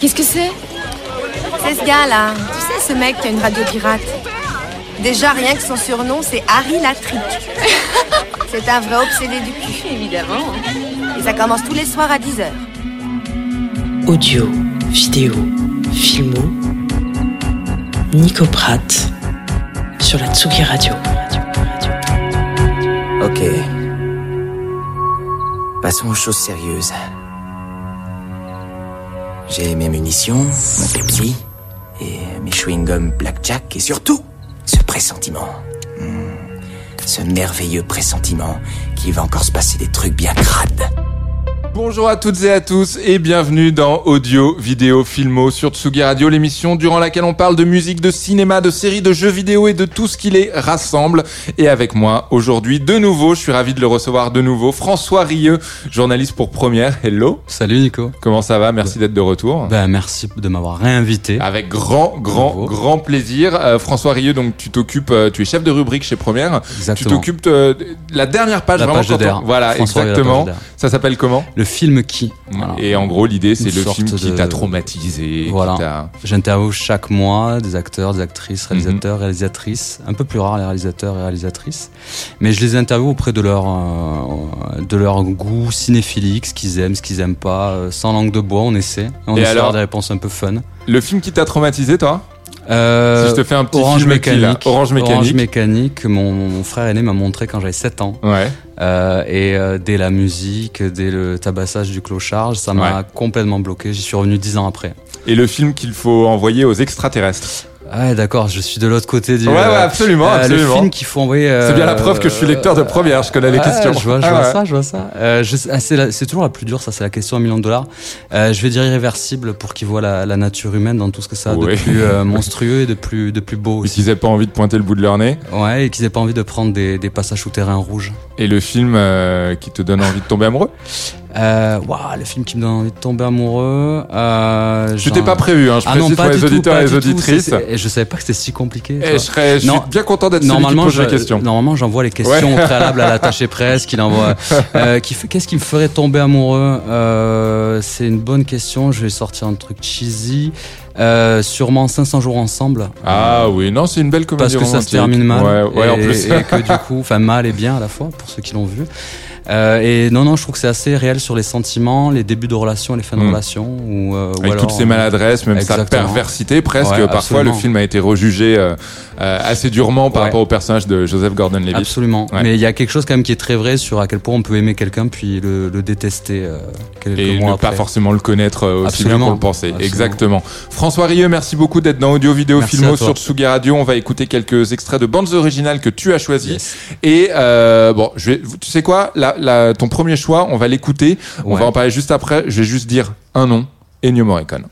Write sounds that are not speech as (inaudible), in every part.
Qu'est-ce que c'est C'est ce gars-là. Tu sais, ce mec qui a une radio pirate. Déjà, rien que son surnom, c'est Harry Latrick. (laughs) c'est un vrai obsédé du cul. Évidemment. Et ça commence tous les soirs à 10h. Audio, vidéo, filmo. Nico Pratt sur la Tsugi Radio. Ok. Passons aux choses sérieuses. J'ai mes munitions, mon Pepsi, et mes chewing-gums Blackjack, et surtout, ce pressentiment. Hmm. Ce merveilleux pressentiment qu'il va encore se passer des trucs bien crades. Bonjour à toutes et à tous et bienvenue dans Audio, Vidéo, Filmo sur Tsugi Radio, l'émission durant laquelle on parle de musique, de cinéma, de séries, de jeux vidéo et de tout ce qui les rassemble. Et avec moi aujourd'hui de nouveau, je suis ravi de le recevoir de nouveau, François Rieux, journaliste pour Première. Hello. Salut Nico. Comment ça va? Merci d'être de retour. Ben merci de m'avoir réinvité. Avec grand, grand, Bravo. grand plaisir. Euh, François Rieux, donc tu t'occupes, euh, tu es chef de rubrique chez Première. Tu Exactement. t'occupes de, de la dernière page, La vraiment page de on-. Voilà, François exactement. Ça s'appelle comment? Le film qui Voilà. Et en gros, l'idée, c'est le film qui de- t'a traumatisé. Voilà. J'interviewe chaque mois des acteurs, des actrices, Mhm. réalisateurs, réalisatrices. Un peu plus rare les réalisateurs et réalisatrices. Mais je les interviewe auprès de leur, euh, de leur goût cinéphilique, ce qu'ils aiment, ce qu'ils aiment pas. euh, sans langue de bois, on essaie. On Et essaie alors des réponses un peu fun. Le film qui t'a traumatisé, toi Euh, Si je te fais un petit Orange film qui, là. mécanique. Orange mécanique. Mécanique, mon, mon frère aîné m'a montré quand j'avais 7 ans. Ouais. Euh, et euh, dès la musique, dès le tabassage du clochard, ça m'a Ouais. complètement bloqué. J'y suis revenu dix ans après. Et le film qu'il faut envoyer aux extraterrestres? Ah ouais, d'accord, je suis de l'autre côté du. Ouais, ouais, euh, absolument, euh, absolument. Le film qu'il faut envoyer. euh, C'est bien la preuve que je suis lecteur de première, je connais les ah, questions. Je vois, je Ah vois ouais. ça, je vois ça. Euh, ah, c'est toujours la plus dure, ça, c'est la question à un million de dollars. Euh, je vais dire irréversible pour qu'ils voient la, la nature humaine dans tout ce que ça a de plus euh, (laughs) monstrueux et de plus, de plus beau Et aussi. qu'ils aient pas envie de pointer le bout de leur nez. Ouais, et qu'ils aient pas envie de prendre des, des passages souterrains rouges. Et le film euh, qui te donne envie de tomber amoureux. Euh, waouh, le film qui me donne envie de tomber amoureux. Euh, Je t'ai pas prévu, hein, je Ah précise non, pour pas les du tout, auditeurs et les auditrices. Je savais pas que c'était si compliqué. Et vois. je, serais, je suis bien content d'être celui qui Normalement, pose je- question. normalement, j'envoie les questions Ouais. au préalable à (laughs) l'attaché presse, qu'il envoie. Euh, qui Qu'est-ce qui me ferait tomber amoureux euh, C'est une bonne question. Je vais sortir un truc cheesy. Euh, sûrement 500 jours ensemble. Ah oui, non, c'est une belle comédie Parce que ça se termine mal. Ouais, ouais, et, en plus. et que du coup, enfin mal et bien à la fois pour ceux qui l'ont vu. Euh, et non, non, je trouve que c'est assez réel sur les sentiments, les débuts de relations, les fins de Mm. relations. Ou, euh, ou Avec alors, toutes ces maladresses, même sa Exactement. perversité presque. Ouais, Parfois, le film a été rejugé euh, euh, assez durement par Ouais. rapport au personnage de Joseph Gordon-Levitt. Absolument. Ouais. Mais il y a quelque chose quand même qui est très vrai sur à quel point on peut aimer quelqu'un puis le, le détester euh, quelques Et mois ne après. pas forcément le connaître euh, aussi Absolument. bien qu'on le pensait. Absolument. Exactement. François Rieux, merci beaucoup d'être dans Audio Vidéo Merci Filmo sur Tsugi Radio. On va écouter quelques extraits de bandes originales que tu as choisis. Yes. Et euh, bon, je vais, tu sais quoi, la, la- ton premier choix, on va l'écouter. On Ouais. va en parler juste après. Je vais juste dire un nom, Ennio Morricone.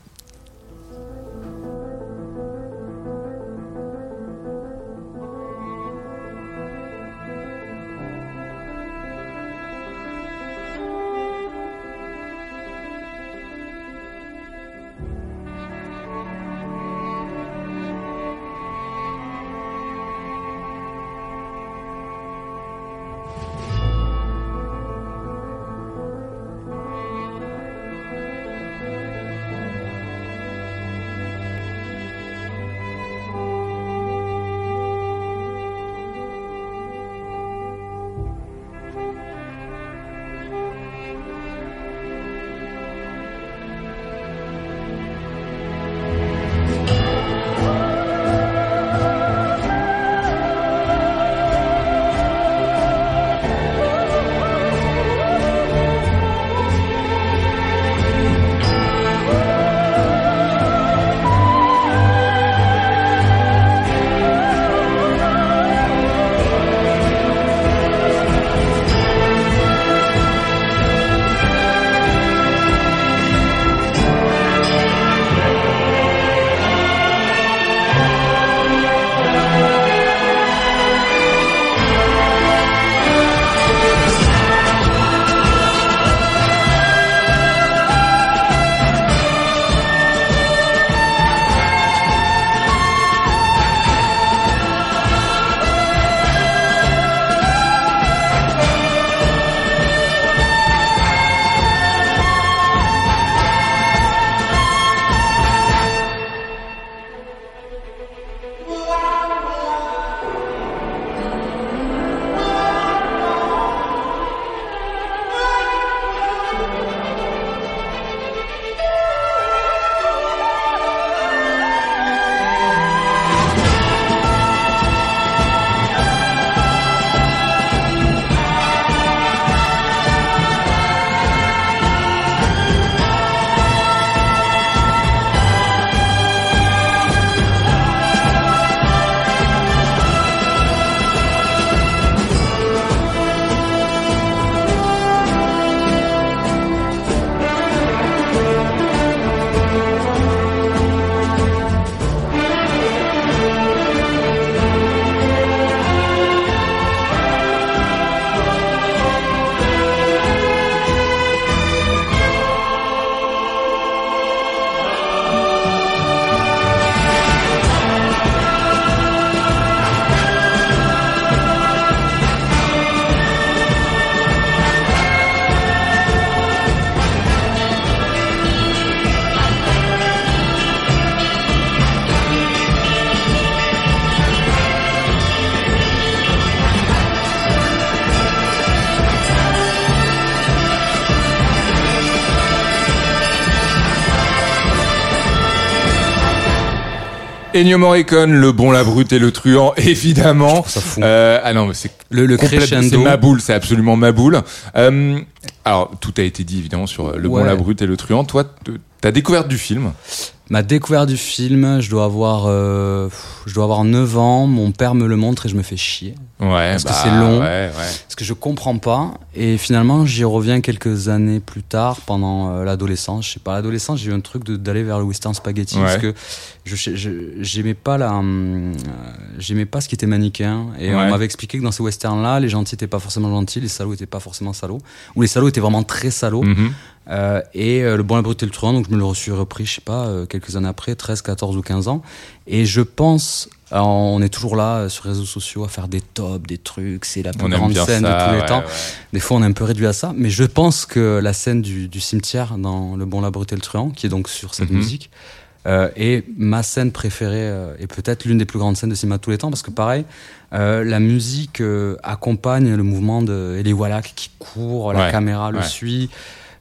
Ennio Morricone, le bon, la brute et le truand, (laughs) évidemment. ça fou. Euh, ah non, mais c'est Le, le complète- C'est crescendo. ma boule, c'est absolument ma boule. Euh, alors, tout a été dit évidemment sur euh, le bon, la brute et le truand. Toi, ta découverte du film. Ma découverte du film, je dois avoir, euh, je dois avoir 9 ans. Mon père me le montre et je me fais chier. Ouais, Parce que bah, c'est long. Ouais, ouais. Parce que je comprends pas. Et finalement, j'y reviens quelques années plus tard, pendant euh, l'adolescence. Je sais pas, l'adolescence, j'ai eu un truc d'aller vers le western spaghetti. Ouais. Parce que je j'aimais pas la, hum, euh, j'aimais pas ce qui était manichéen. Et on m'avait expliqué que dans ces westerns-là, les gentils étaient pas forcément gentils, les salauds étaient pas forcément salauds. Ou les salauds étaient vraiment très salauds. Mhm. Euh, et euh, le bon, la brute et le truand, donc je me le suis repris, je sais pas, euh, quelques années après, 13, 14 ou 15 ans. Et je pense, alors, on est toujours là euh, sur les réseaux sociaux à faire des tops, des trucs, c'est la plus On grande scène ça. de tous les ouais, temps. ouais. Des fois, on est un peu réduit à ça, mais je pense que la scène du, du cimetière dans Le Bon, la Brute et le Truand, qui est donc sur cette Mhm. musique, euh, est ma scène préférée euh, et peut-être l'une des plus grandes scènes de cinéma de tous les temps, parce que pareil, euh, la musique euh, accompagne le mouvement de Eli Wallach qui court, la Ouais, caméra le suit.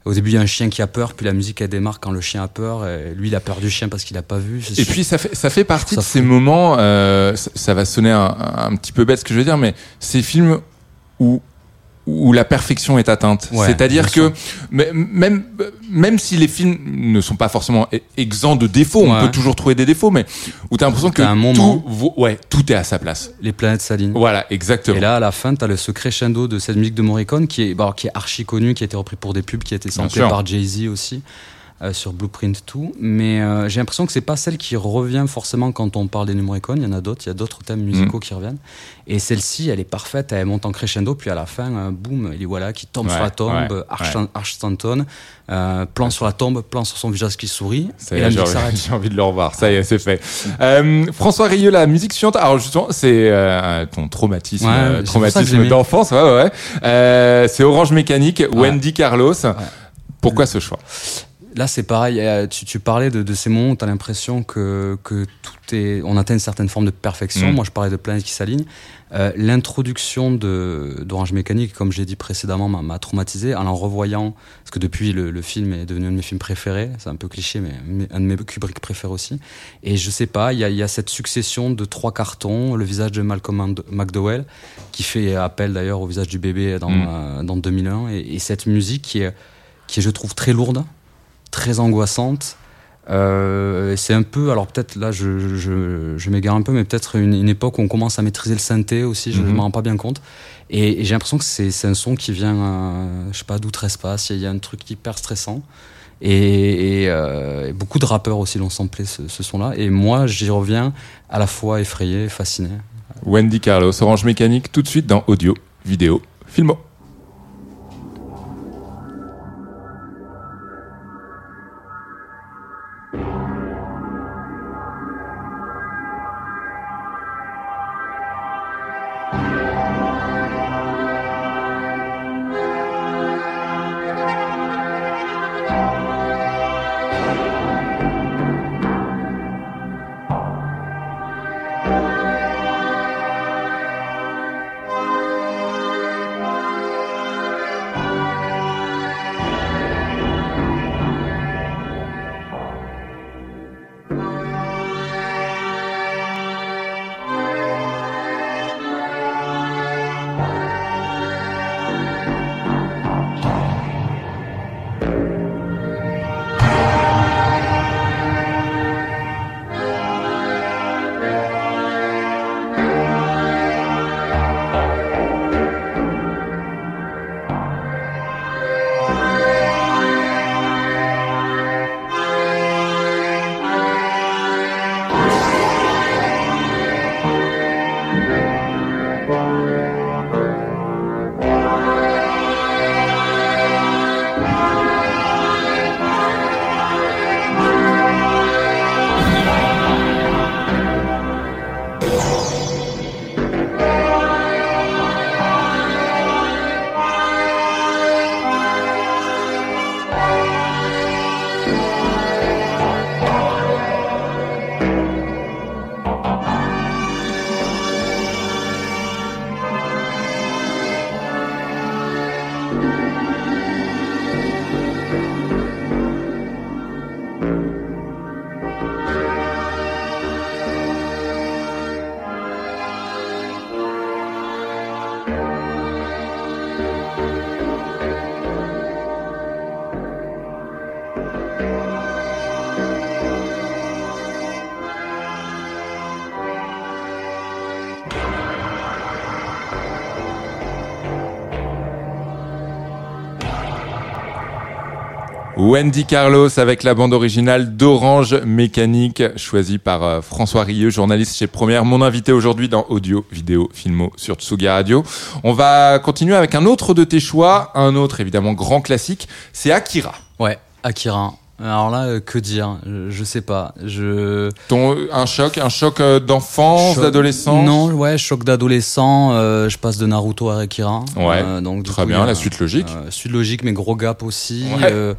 Au début, il y a un chien qui a peur, puis la musique elle démarre quand le chien a peur. Et lui, il a peur du chien parce qu'il a pas vu. Et puis ça fait ça fait partie Ça de ces moments. euh, ça, ça va sonner un, un petit peu bête ce que je veux dire, mais ces films où où la perfection est atteinte. Ouais, C'est-à-dire que même même si les films ne sont pas forcément exempts de défauts, on peut toujours trouver des défauts, mais où t'as l'impression que un moment. tout ouais tout est à sa place. les planètes s'alignent. Voilà, exactement. Et là, à la fin, t'as le ce crescendo de cette musique de Morricone qui est, bon, qui est archi connu, qui a été repris pour des pubs, qui a été samplé par Jay-Z aussi. Euh, sur Blueprint 2, mais euh, j'ai l'impression que c'est pas celle qui revient forcément quand on parle des Morricone. Il y en a d'autres, il y a d'autres thèmes musicaux Mm. qui reviennent. Et celle-ci, elle est parfaite, elle monte en crescendo, puis à la fin, euh, boum, il est voilà qui tombe Ouais, sur la tombe, ouais, Arch, ouais. Arch Stanton, plan sur la tombe, plan sur son visage qui sourit, Ça y et est, la j'ai musique envie, s'arrête. (laughs) j'ai envie de le revoir. Ça y est, c'est fait. François Rieu, la musique suivante. Alors justement, c'est ton traumatisme, traumatisme d'enfance. Ouais, ouais. ouais. C'est Orange Mécanique, Wendy Carlos. Pourquoi ce choix? Là, c'est pareil. euh, Tu, tu parlais de, de ces moments où tu as l'impression que, que tout est. On atteint une certaine forme de perfection. Mm. Moi, je parlais de planètes qui s'alignent. Euh, L'introduction d'Orange Mécanique, comme j'ai dit précédemment, m'a- m'a traumatisé en en revoyant. Parce que depuis, le, le film est devenu un de mes films préférés. C'est un peu cliché, mais un de mes Kubrick préférés aussi. Et je sais pas, il y a, il y a cette succession de trois cartons, le visage de Malcolm McDowell, qui fait appel d'ailleurs au visage du bébé dans, Mm. euh, dans 2001. Et, et cette musique qui est, qui est, je trouve, très lourde très angoissante. Euh, c'est un peu, alors peut-être là je, je, je m'égare un peu, mais peut-être une, une époque où on commence à maîtriser le synthé aussi, je ne Mhm. m'en rends pas bien compte. Et, et j'ai l'impression que c'est c'est un son qui vient, euh, je sais pas, d'outre-espace, il y a un truc hyper stressant. Et, et, euh, et beaucoup de rappeurs aussi l'ont samplé ce, ce son-là. Et moi j'y reviens à la fois effrayé, fasciné. Wendy Carlos, Orange Mécanique, tout de suite dans Audio, Vidéo, Filmo. Wendy Carlos avec la bande originale d'Orange Mécanique, choisie par euh, François Rieux, journaliste chez Première, mon invité aujourd'hui dans Audio, Vidéo, Filmo sur Tsugi Radio. On va continuer avec un autre de tes choix, un autre évidemment grand classique, c'est Akira. Ouais, Akira. Alors là, euh, que dire je, sais pas. Je Ton un choc, un choc euh, d'enfance, Choc- d'adolescence. Non, ouais, choc d'adolescent. euh, je passe de Naruto à Akira. Ouais, Euh, donc du très coup, bien, a- la suite logique. euh, suite logique, mais gros gap aussi. Ouais.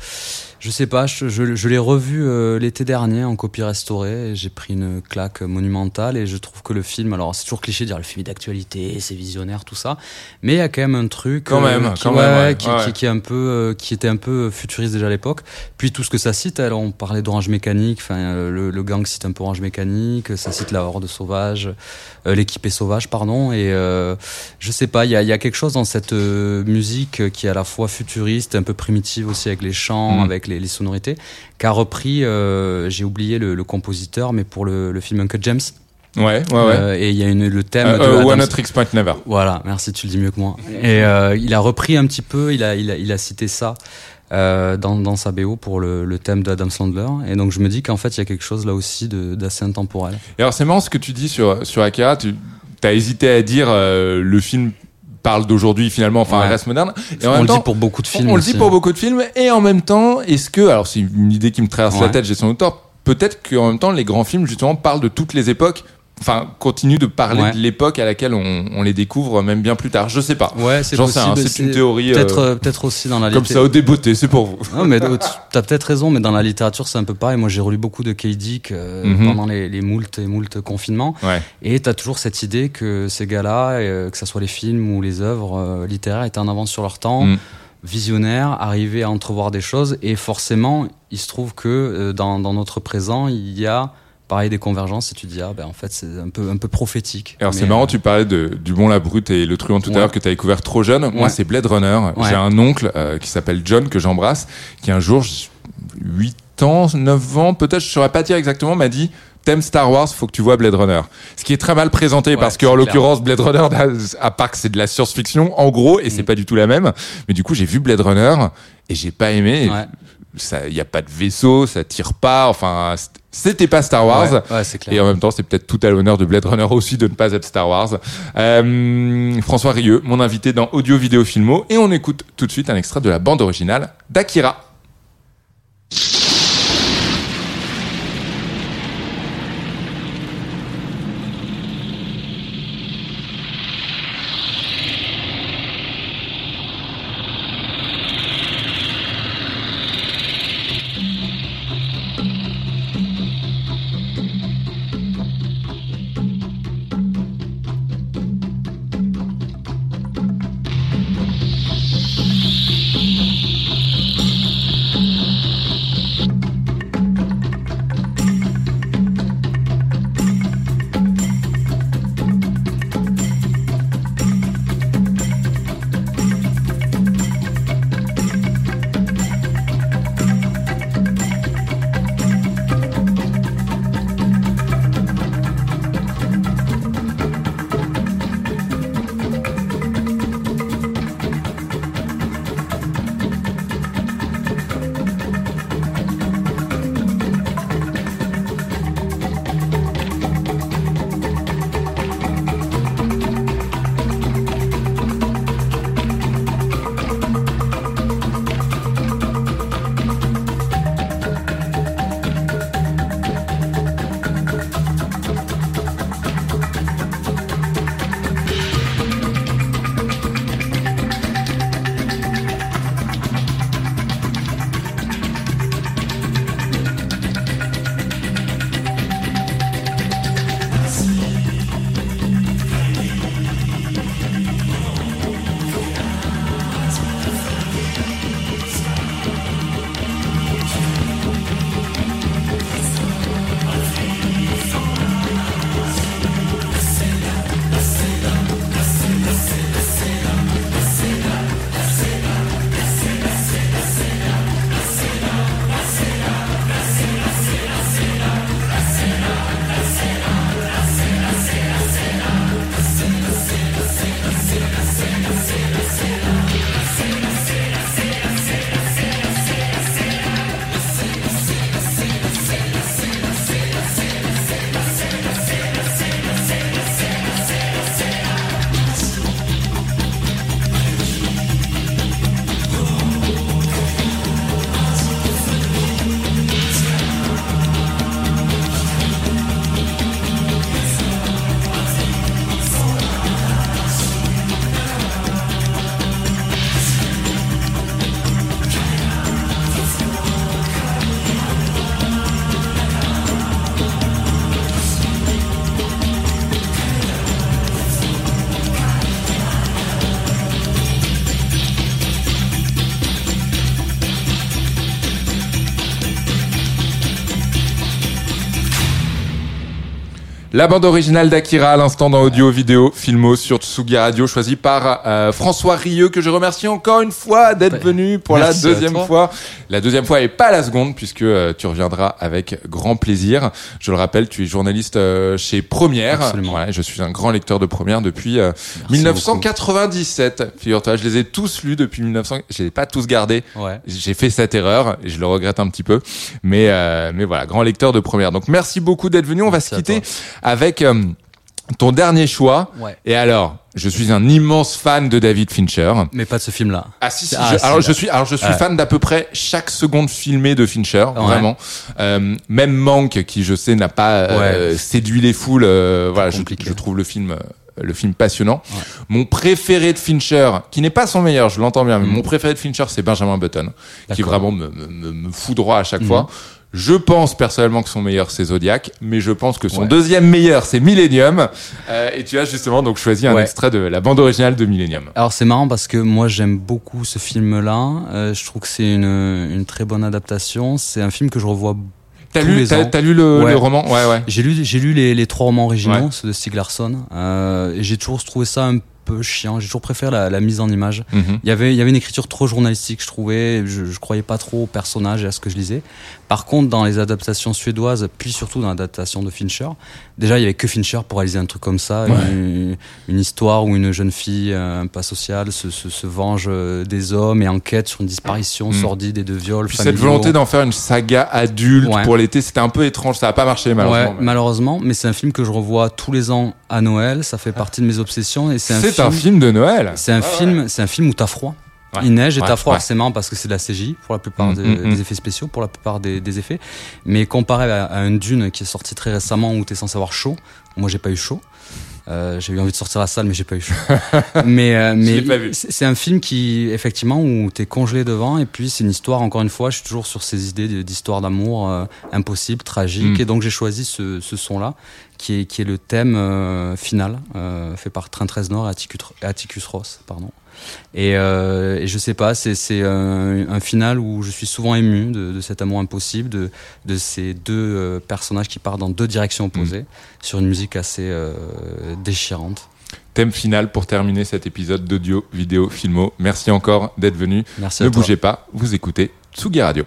Euh, je sais pas, je, je, je l'ai revu euh, l'été dernier en copie restaurée. et J'ai pris une claque monumentale et je trouve que le film, alors c'est toujours cliché de dire le film est d'actualité, c'est visionnaire, tout ça, mais il y a quand même un truc Quand même, qui, quand ouais, même, ouais, qui, ouais. qui- qui est un peu, euh, qui était un peu futuriste déjà à l'époque. Puis tout ce que ça cite, alors on parlait d'Orange Mécanique, enfin euh, le, le gang cite un peu Orange Mécanique, ça cite la Horde sauvage, euh, l'équipée sauvage, pardon, et euh, je sais pas, il y a, y a quelque chose dans cette euh, musique qui est à la fois futuriste, un peu primitive aussi avec les chants, Mm. avec les, les sonorités, qu'a repris, euh, j'ai oublié le, le compositeur, mais pour le, le film Uncle James, Ouais, ouais, ouais. Euh, et il y a une, le thème Euh, de euh, One Tricks Point Never. voilà, merci, tu le dis mieux que moi. Et il a repris un petit peu, il a, il a, il a cité ça dans, dans sa BO pour le, le thème d'Adam Sandler. Et donc je me dis qu'en fait, il y a quelque chose là aussi d'assez intemporel. Et alors c'est marrant ce que tu dis sur sur Akira. Tu as hésité à dire le film parle d'aujourd'hui finalement, enfin Ouais. reste moderne. Et en on même le temps, dit pour beaucoup de films. on le dit pour beaucoup de films. Et en même temps, est-ce que alors c'est une idée qui me traverse la tête, j'ai son auteur. Peut-être qu'en même temps les grands films justement parlent de toutes les époques. Enfin, continuent de parler Ouais. de l'époque à laquelle on, on les découvre même bien plus tard. Je sais pas. Ouais, c'est possible. c'est une théorie, Peut-être, euh, euh, peut-être aussi dans la Comme ça au débeauté, c'est pour vous. (laughs) Non, mais euh, tu as peut-être raison, mais dans la littérature, c'est un peu pareil. Moi, j'ai relu beaucoup de K. Dick euh, Mhm. pendant les, les moult et moult confinements. Ouais. Et tu as toujours cette idée que ces gars-là, euh, que ce soit les films ou les œuvres littéraires, étaient en avance sur leur temps, Mm. visionnaires, arrivaient à entrevoir des choses. Et forcément, il se trouve que euh, dans, dans notre présent, il y a pareil des convergences. Et tu te dis, ah, ben, en fait, c'est un peu, un peu prophétique. Alors c'est marrant, euh, tu parlais de, du bon la brute et le truand tout à Ouais. l'heure que tu as découvert trop jeune. Moi Ouais. c'est Blade Runner. Ouais. J'ai un oncle euh, qui s'appelle John que j'embrasse, qui un jour, 8 ans, 9 ans, peut-être, je saurais pas dire exactement, m'a dit T'aimes Star Wars, faut que tu vois Blade Runner. Ce qui est très mal présenté Ouais, parce qu'en l'occurrence Blade Runner, à part que c'est de la science-fiction, en gros, et c'est Mm. pas du tout la même. Mais du coup, j'ai vu Blade Runner et j'ai pas aimé. Ouais. Ça, y a pas de vaisseau, ça tire pas. Enfin, c'était pas Star Wars. Ouais, ouais, clair. Et en même temps, c'est peut-être tout à l'honneur de Blade Runner aussi de ne pas être Star Wars. Euh, François Rieux, mon invité dans Audio Vidéo Filmo, et on écoute tout de suite un extrait de la bande originale d'Akira. La bande originale d'Akira à l'instant dans audio, vidéo, filmo sur Tsugi Radio, choisie par euh, François Rieux, que je remercie encore une fois d'être venu pour la Merci deuxième fois. La deuxième fois et pas la seconde, puisque euh, tu reviendras avec grand plaisir. Je le rappelle, tu es journaliste euh, chez Première. Absolument. Voilà, je suis un grand lecteur de Première depuis euh, Merci 1997. Figure-toi, je les ai tous lus depuis 1900. Je les ai pas tous gardés. Ouais. J'ai fait cette erreur et je le regrette un petit peu. Mais, euh, mais voilà, grand lecteur de première. Donc merci beaucoup d'être venu. On Merci va se quitter. Avec euh, ton dernier choix. Ouais. Et alors, je suis un immense fan de David Fincher. Mais pas de ce film-là. Ah si, si, Ah, je- alors je suis alors je suis Ouais. fan d'à peu près chaque seconde filmée de Fincher, Ouais. vraiment. Euh, même Manque qui je sais n'a pas euh, séduit les foules, euh, voilà, je, je trouve le film euh, le film passionnant. Ouais. Mon préféré de Fincher, qui n'est pas son meilleur, je l'entends bien, mais Mm. mon préféré de Fincher c'est Benjamin Button, qui vraiment me, me, me, me foudroie à chaque Mhm. fois. Je pense personnellement que son meilleur c'est Zodiac, mais je pense que son Ouais. deuxième meilleur c'est Millennium. Euh, et tu as justement donc choisi un Ouais. extrait de la bande originale de Millennium. Alors c'est marrant parce que moi j'aime beaucoup ce film-là. Euh, je trouve que c'est une, une très bonne adaptation. C'est un film que je revois. T'as lu, les t'as, t'as lu le, Ouais. le roman? Ouais, ouais. J'ai lu, j'ai lu les, les trois romans originaux, Ouais. ceux de Stieg Larsson, euh, et j'ai toujours trouvé ça un peu chiant. J'ai toujours préféré la, la mise en image. Mhm. Il y avait, il y avait une écriture trop journalistique, je trouvais. Je, je croyais pas trop au personnage et à ce que je lisais. Par contre, dans les adaptations suédoises, puis surtout dans l'adaptation de Fincher, déjà il y avait que Fincher pour réaliser un truc comme ça, une, une histoire où une jeune fille, euh, pas social, se, se, se venge euh, des hommes et enquête sur une disparition Mhm. sordide et de viols. Puis cette volonté d'en faire une saga adulte Ouais. pour l'été, c'était un peu étrange. Ça a pas marché malheureusement. Ouais, mais- malheureusement, mais c'est un film que je revois tous les ans à Noël. Ça fait partie de mes obsessions et c'est un, C'est film, un film de Noël. C'est un film, c'est un film où t'as froid. Ouais. Il neige et Ouais, t'as froid. ouais. C'est marrant parce que c'est de la CGI pour la plupart Mm, des, mm, mm. des effets spéciaux, pour la plupart des, des effets. Mais comparé à, à un Dune qui est sorti très récemment où t'es censé avoir chaud, moi j'ai pas eu chaud. Euh, j'ai eu envie de sortir la salle, mais j'ai pas eu chaud. (laughs) mais euh, mais l'ai pas vu. c'est un film qui, effectivement, où t'es congelé devant, et puis c'est une histoire. Encore une fois, je suis toujours sur ces idées d'histoire d'amour euh, impossible, tragique, et donc j'ai choisi ce, ce son-là, qui est qui est le thème euh, final, euh, fait par Trent Reznor et Atticus, Atticus Ross, pardon. Et, euh, et je sais pas, c'est un, un final où je suis souvent ému de, de cet amour impossible, de, de ces deux euh, personnages qui partent dans deux directions opposées, sur une musique assez déchirante. Thème final pour terminer cet épisode d'audio, vidéo, filmo. Merci encore d'être venu. Merci ne à toi. bougez pas, vous écoutez Tsugi Radio.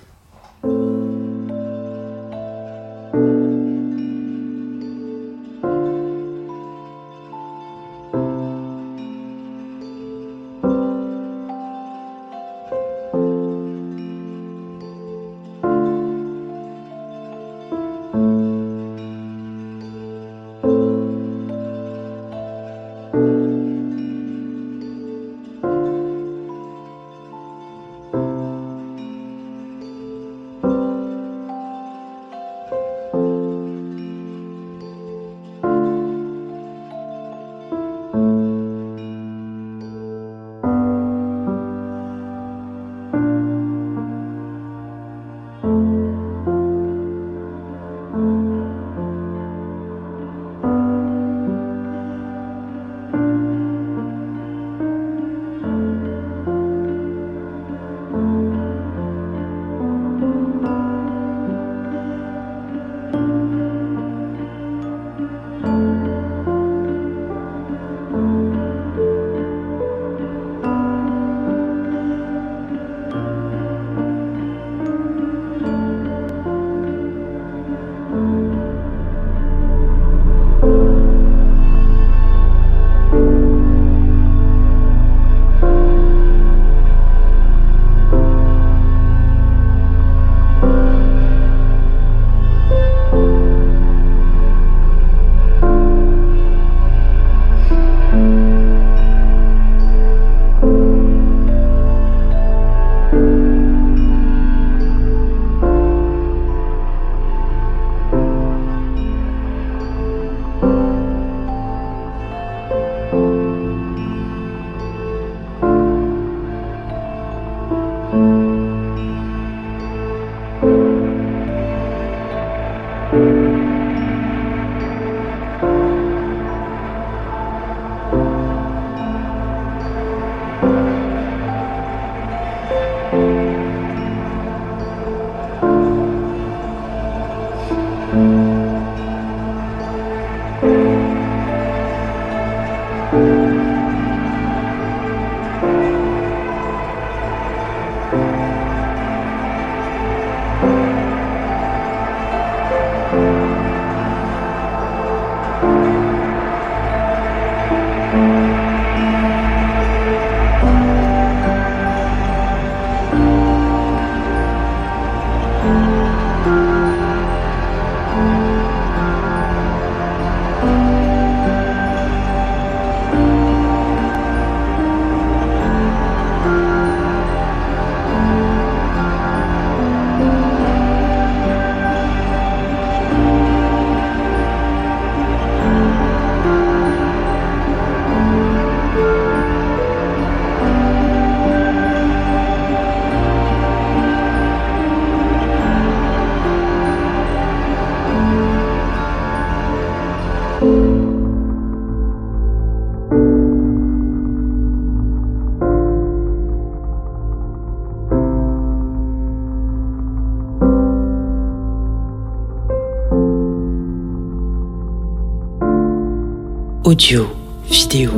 Audio, vidéo,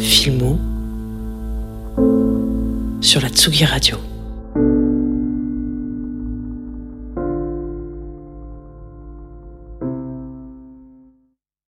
filmo sur la Tsugi Radio.